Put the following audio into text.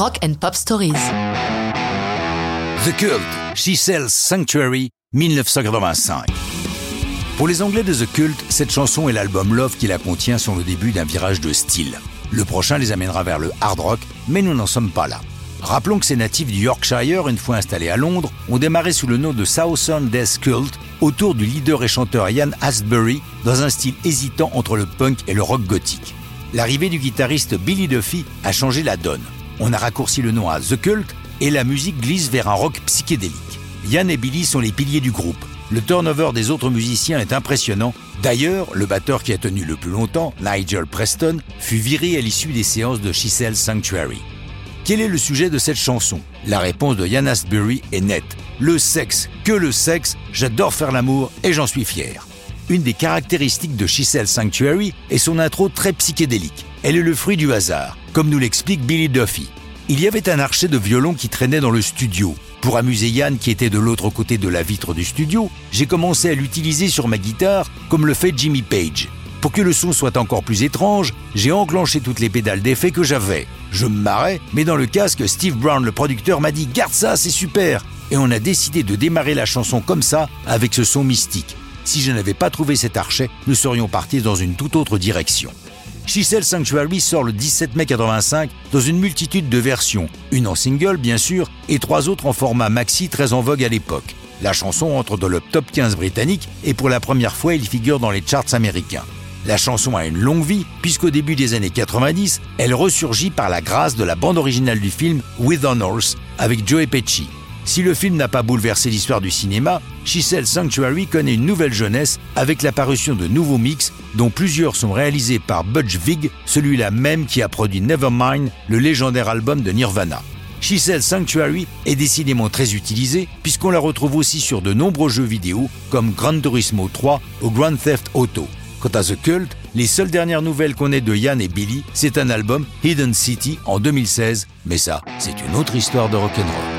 Rock and Pop Stories. The Cult, She Sells Sanctuary, 1985. Pour les Anglais de The Cult, cette chanson et l'album Love qui la contient sont le début d'un virage de style. Le prochain les amènera vers le hard rock, mais nous n'en sommes pas là. Rappelons que ces natifs du Yorkshire, une fois installés à Londres, ont démarré sous le nom de Southern Death Cult autour du leader et chanteur Ian Astbury dans un style hésitant entre le punk et le rock gothique. L'arrivée du guitariste Billy Duffy a changé la donne. On a raccourci le nom à The Cult et la musique glisse vers un rock psychédélique. Ian et Billy sont les piliers du groupe. Le turnover des autres musiciens est impressionnant. D'ailleurs, le batteur qui a tenu le plus longtemps, Nigel Preston, fut viré à l'issue des séances de Chisel Sanctuary. Quel est le sujet de cette chanson? La réponse de Yann Asbury est nette. Le sexe, que le sexe, j'adore faire l'amour et j'en suis fier. Une des caractéristiques de Chisel Sanctuary est son intro très psychédélique. Elle est le fruit du hasard, comme nous l'explique Billy Duffy. Il y avait un archet de violon qui traînait dans le studio. Pour amuser Yann qui était de l'autre côté de la vitre du studio, j'ai commencé à l'utiliser sur ma guitare comme le fait Jimmy Page. Pour que le son soit encore plus étrange, j'ai enclenché toutes les pédales d'effet que j'avais. Je me marrais, mais dans le casque, Steve Brown, le producteur, m'a dit Garde ça, c'est super Et on a décidé de démarrer la chanson comme ça, avec ce son mystique. Si je n'avais pas trouvé cet archet, nous serions partis dans une toute autre direction. Chisel Sanctuary sort le 17 mai 85 dans une multitude de versions, une en single bien sûr, et trois autres en format maxi très en vogue à l'époque. La chanson entre dans le top 15 britannique et pour la première fois il figure dans les charts américains. La chanson a une longue vie, puisqu'au début des années 90, elle ressurgit par la grâce de la bande originale du film With Honors avec Joe Pesci. Si le film n'a pas bouleversé l'histoire du cinéma, Chisel Sanctuary connaît une nouvelle jeunesse avec l'apparition de nouveaux mix, dont plusieurs sont réalisés par Budge Vig, celui-là même qui a produit Nevermind, le légendaire album de Nirvana. Chisel Sanctuary est décidément très utilisé puisqu'on la retrouve aussi sur de nombreux jeux vidéo comme Gran Turismo 3 ou Grand Theft Auto. Quant à The Cult, les seules dernières nouvelles qu'on ait de Yann et Billy, c'est un album Hidden City en 2016, mais ça, c'est une autre histoire de rock'n'roll.